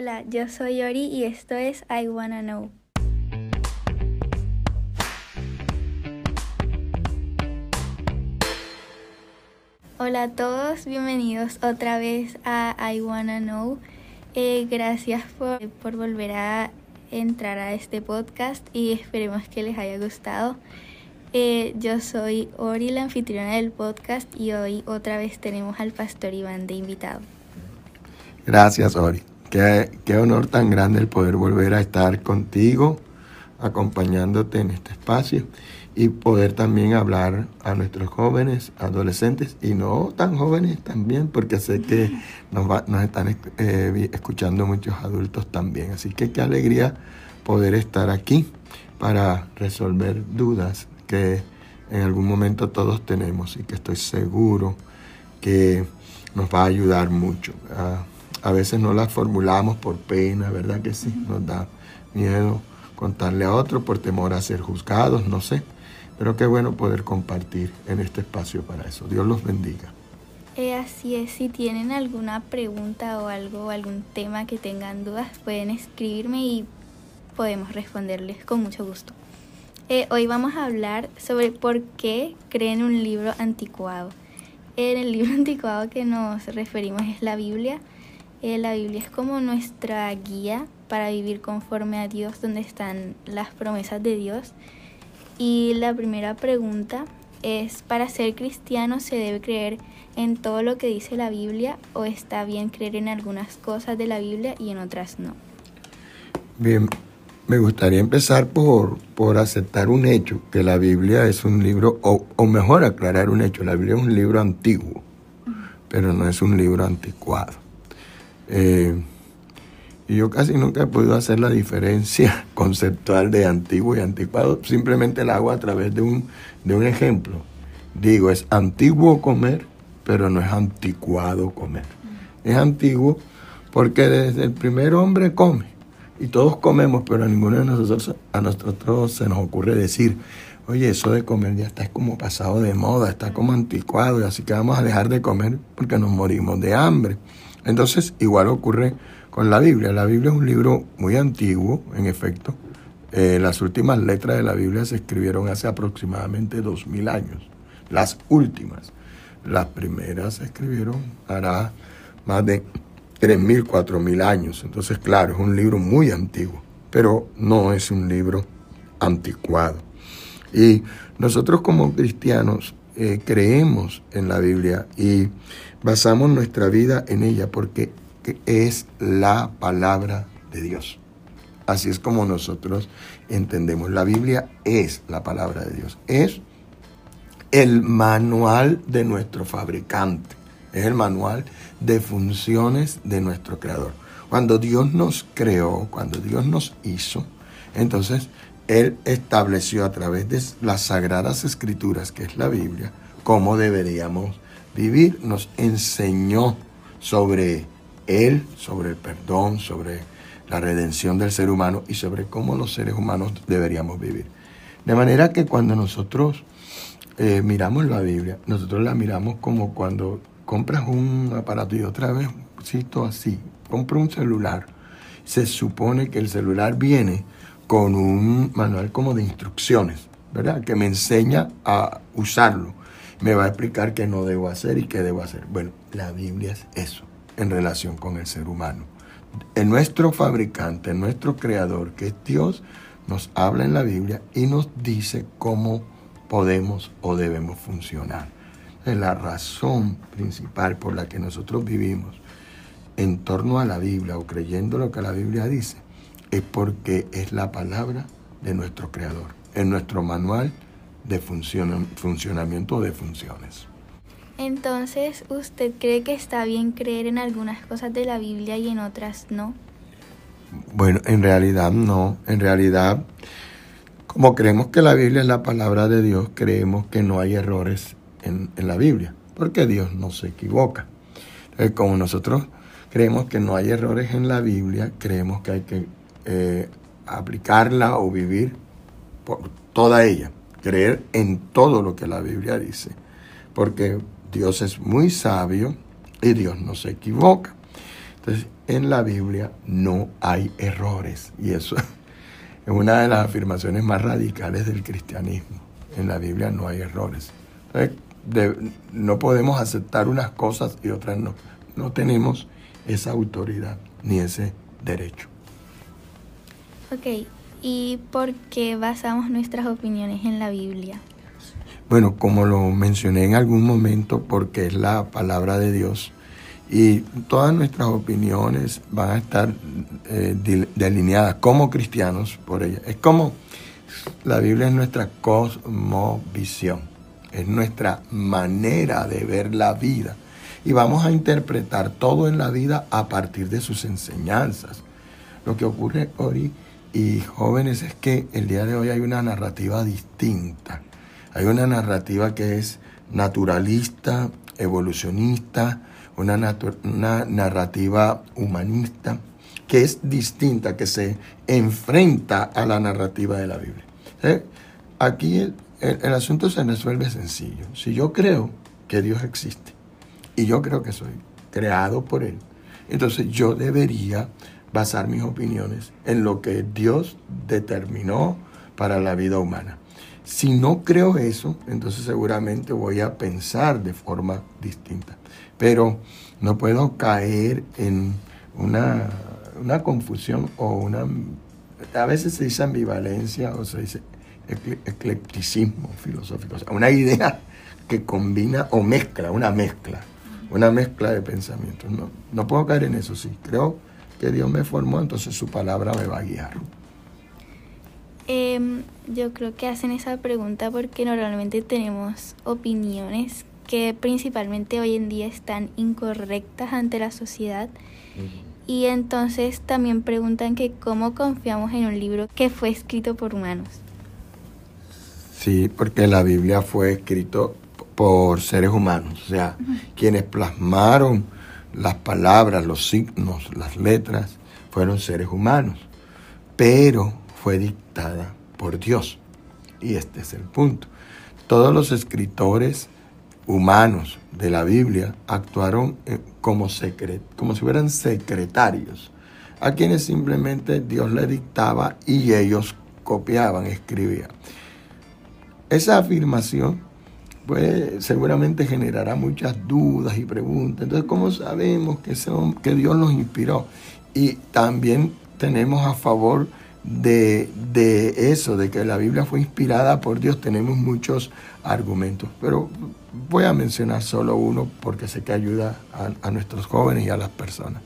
Hola, yo soy Ori y esto es I Wanna Know. Hola a todos, bienvenidos otra vez a I Wanna Know. Eh, gracias por, por volver a entrar a este podcast y esperemos que les haya gustado. Eh, yo soy Ori, la anfitriona del podcast, y hoy otra vez tenemos al pastor Iván de invitado. Gracias, Ori. Qué, honor tan grande el poder volver a estar contigo, acompañándote en este espacio y poder también hablar a nuestros jóvenes, adolescentes y no tan jóvenes también, porque sé que nos, va, nos están eh, escuchando muchos adultos también. Así que qué alegría poder estar aquí para resolver dudas que en algún momento todos tenemos y que estoy seguro que nos va a ayudar mucho. A veces no las formulamos por pena, ¿verdad que sí? Nos da miedo contarle a otro por temor a ser juzgados, no sé. Pero qué bueno poder compartir en este espacio para eso. Dios los bendiga. Eh, así es, si tienen alguna pregunta o algo, algún tema que tengan dudas, pueden escribirme y podemos responderles con mucho gusto. Eh, hoy vamos a hablar sobre por qué creen un libro anticuado. En el libro anticuado que nos referimos es la Biblia. Eh, la Biblia es como nuestra guía para vivir conforme a Dios, donde están las promesas de Dios. Y la primera pregunta es, ¿para ser cristiano se debe creer en todo lo que dice la Biblia o está bien creer en algunas cosas de la Biblia y en otras no? Bien, me gustaría empezar por, por aceptar un hecho, que la Biblia es un libro, o, o, mejor aclarar un hecho, la Biblia es un libro antiguo, pero no es un libro anticuado. Eh, y yo casi nunca he podido hacer la diferencia conceptual de antiguo y anticuado, simplemente la hago a través de un, de un ejemplo. Digo, es antiguo comer, pero no es anticuado comer. Es antiguo porque desde el primer hombre come y todos comemos, pero a ninguno de nosotros, a nosotros se nos ocurre decir, oye, eso de comer ya está como pasado de moda, está como anticuado, así que vamos a dejar de comer porque nos morimos de hambre. Entonces, igual ocurre con la Biblia. La Biblia es un libro muy antiguo, en efecto. Eh, las últimas letras de la Biblia se escribieron hace aproximadamente dos mil años. Las últimas. Las primeras se escribieron hará más de 3.000, 4.000 años. Entonces, claro, es un libro muy antiguo, pero no es un libro anticuado. Y nosotros como cristianos eh, creemos en la Biblia y basamos nuestra vida en ella porque es la palabra de Dios. Así es como nosotros entendemos. La Biblia es la palabra de Dios. Es el manual de nuestro fabricante. Es el manual de funciones de nuestro creador. Cuando Dios nos creó, cuando Dios nos hizo, entonces Él estableció a través de las sagradas escrituras, que es la Biblia, cómo deberíamos vivir. Nos enseñó sobre Él, sobre el perdón, sobre la redención del ser humano y sobre cómo los seres humanos deberíamos vivir. De manera que cuando nosotros eh, miramos la Biblia, nosotros la miramos como cuando compras un aparato y otra vez, cito así, compro un celular, se supone que el celular viene con un manual como de instrucciones, ¿verdad? Que me enseña a usarlo. Me va a explicar qué no debo hacer y qué debo hacer. Bueno, la Biblia es eso en relación con el ser humano. En nuestro fabricante, nuestro creador, que es Dios, nos habla en la Biblia y nos dice cómo podemos o debemos funcionar la razón principal por la que nosotros vivimos en torno a la Biblia o creyendo lo que la Biblia dice, es porque es la palabra de nuestro Creador, en nuestro manual de funcionamiento de funciones. Entonces, ¿usted cree que está bien creer en algunas cosas de la Biblia y en otras no? Bueno, en realidad no. En realidad, como creemos que la Biblia es la palabra de Dios, creemos que no hay errores en, la Biblia, porque Dios no se equivoca. Entonces, como nosotros creemos que no hay errores en la Biblia, creemos que hay que eh, aplicarla o vivir por toda ella, creer en todo lo que la Biblia dice, porque Dios es muy sabio y Dios no se equivoca. Entonces, en la Biblia no hay errores y eso es una de las afirmaciones más radicales del cristianismo. En la Biblia no hay errores. no podemos aceptar unas cosas y otras no. No tenemos esa autoridad ni ese derecho. Ok, ¿y por qué basamos nuestras opiniones en la Biblia? Bueno, como lo mencioné en algún momento, porque es la palabra de Dios y todas nuestras opiniones van a estar eh, delineadas como cristianos por ella. Es como la Biblia es nuestra cosmovisión, es nuestra manera de ver la vida. Y vamos a interpretar todo en la vida a partir de sus enseñanzas. Lo que ocurre, Ori y jóvenes, es que el día de hoy hay una narrativa distinta. Hay una narrativa que es naturalista, evolucionista, una, narrativa humanista que es distinta, que se enfrenta a la narrativa de la Biblia. ¿Eh? Aquí el, el, asunto se resuelve sencillo. Si yo creo que Dios existe y yo creo que soy creado por Él, entonces yo debería basar mis opiniones en lo que Dios determinó para la vida humana. Si no creo eso, entonces seguramente voy a pensar de forma distinta pero no puedo caer en una, confusión o una... A veces se dice ambivalencia o se dice eclecticismo filosófico, o sea, una idea que combina o mezcla, una mezcla, una mezcla de pensamientos. No, no puedo caer en eso, sí. Creo que Dios me formó, entonces su palabra me va a guiar. Em, yo creo que hacen esa pregunta porque normalmente tenemos opiniones que principalmente hoy en día están incorrectas ante la sociedad. Y entonces también preguntan que cómo confiamos en un libro que fue escrito por humanos. Sí, porque la Biblia fue escrito por seres humanos, o sea, quienes plasmaron las palabras, los signos, las letras, fueron seres humanos, pero fue dictada por Dios. Y este es el punto. Todos los escritores humanos de la Biblia actuaron eh, como, secret, como si fueran secretarios, a quienes simplemente Dios le dictaba y ellos copiaban, escribían. Esa afirmación seguramente generará muchas dudas y preguntas. Entonces, ¿cómo sabemos que, son, que Dios nos inspiró? Y también tenemos a favor de, de, eso, de que la Biblia fue inspirada por Dios, tenemos muchos argumentos. Pero voy a mencionar solo uno porque sé que ayuda a, nuestros jóvenes y a las personas.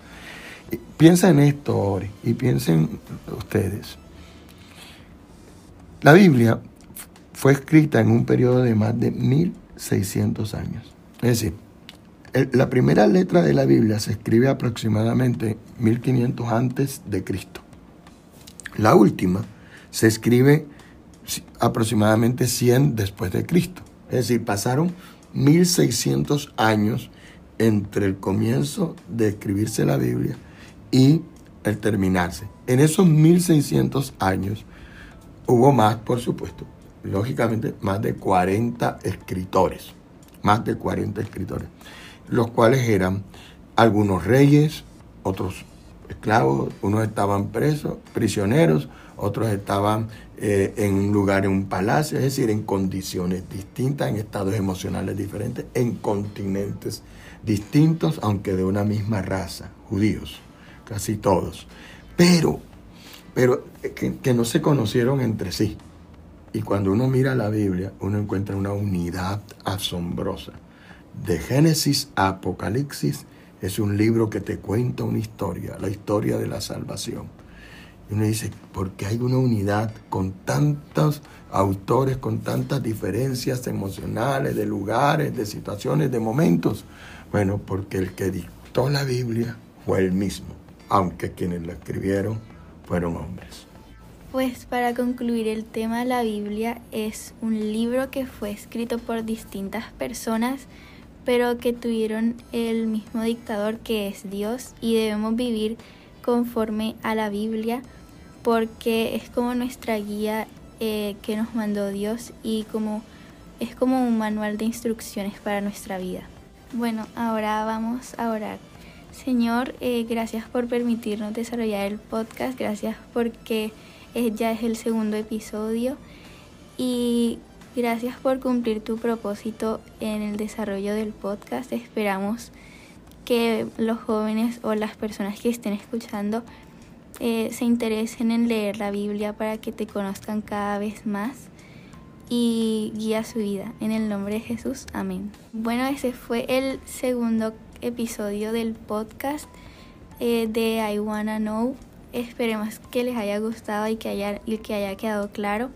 Piensa en esto, Ori, y piensen ustedes. La Biblia fue escrita en un periodo de más de 1600 años. Es decir, la primera letra de la Biblia se escribe aproximadamente 1500 antes de Cristo. La última se escribe aproximadamente 100 después de Cristo. Es decir, pasaron 1600 años entre el comienzo de escribirse la Biblia y el terminarse. En esos 1600 años hubo más, por supuesto, lógicamente, más de 40 escritores, más de 40 escritores, los cuales eran algunos reyes, otros esclavos, unos estaban presos, prisioneros, otros estaban eh, en un lugar, en un palacio, es decir, en condiciones distintas, en estados emocionales diferentes, en continentes distintos, aunque de una misma raza, judíos, casi todos. Pero, pero eh, que, que no se conocieron entre sí. Y cuando uno mira la Biblia, uno encuentra una unidad asombrosa. De Génesis a Apocalipsis es un libro que te cuenta una historia, la historia de la salvación y uno dice, ¿por qué hay una unidad con tantos autores, con tantas diferencias emocionales, de lugares, de situaciones, de momentos? Bueno, porque el que dictó la Biblia fue el mismo, aunque quienes la escribieron fueron hombres. Pues para concluir el tema, la Biblia es un libro que fue escrito por distintas personas, pero que tuvieron el mismo dictador que es Dios y debemos vivir conforme a la Biblia porque es como nuestra guía eh, que nos mandó Dios y como es como un manual de instrucciones para nuestra vida. Bueno, ahora vamos a orar. Señor, eh, gracias por permitirnos desarrollar el podcast, gracias porque eh, ya es el segundo episodio y gracias por cumplir tu propósito en el desarrollo del podcast. Esperamos que los jóvenes o las personas que estén escuchando eh, se interesen en leer la Biblia para que te conozcan cada vez más y guía su vida. En el nombre de Jesús, amén. Bueno, ese fue el segundo episodio del podcast eh, de I Wanna Know. Esperemos que les haya gustado y que haya, y que haya quedado claro.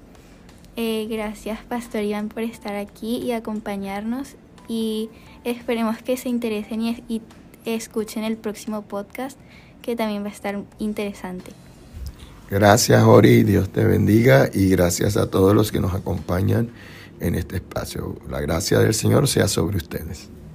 Eh, gracias Pastor Iván por estar aquí y acompañarnos y esperemos que se interesen y, y escuchen el próximo podcast que también va a estar interesante. Gracias Ori, Dios te bendiga y gracias a todos los que nos acompañan en este espacio. La gracia del Señor sea sobre ustedes.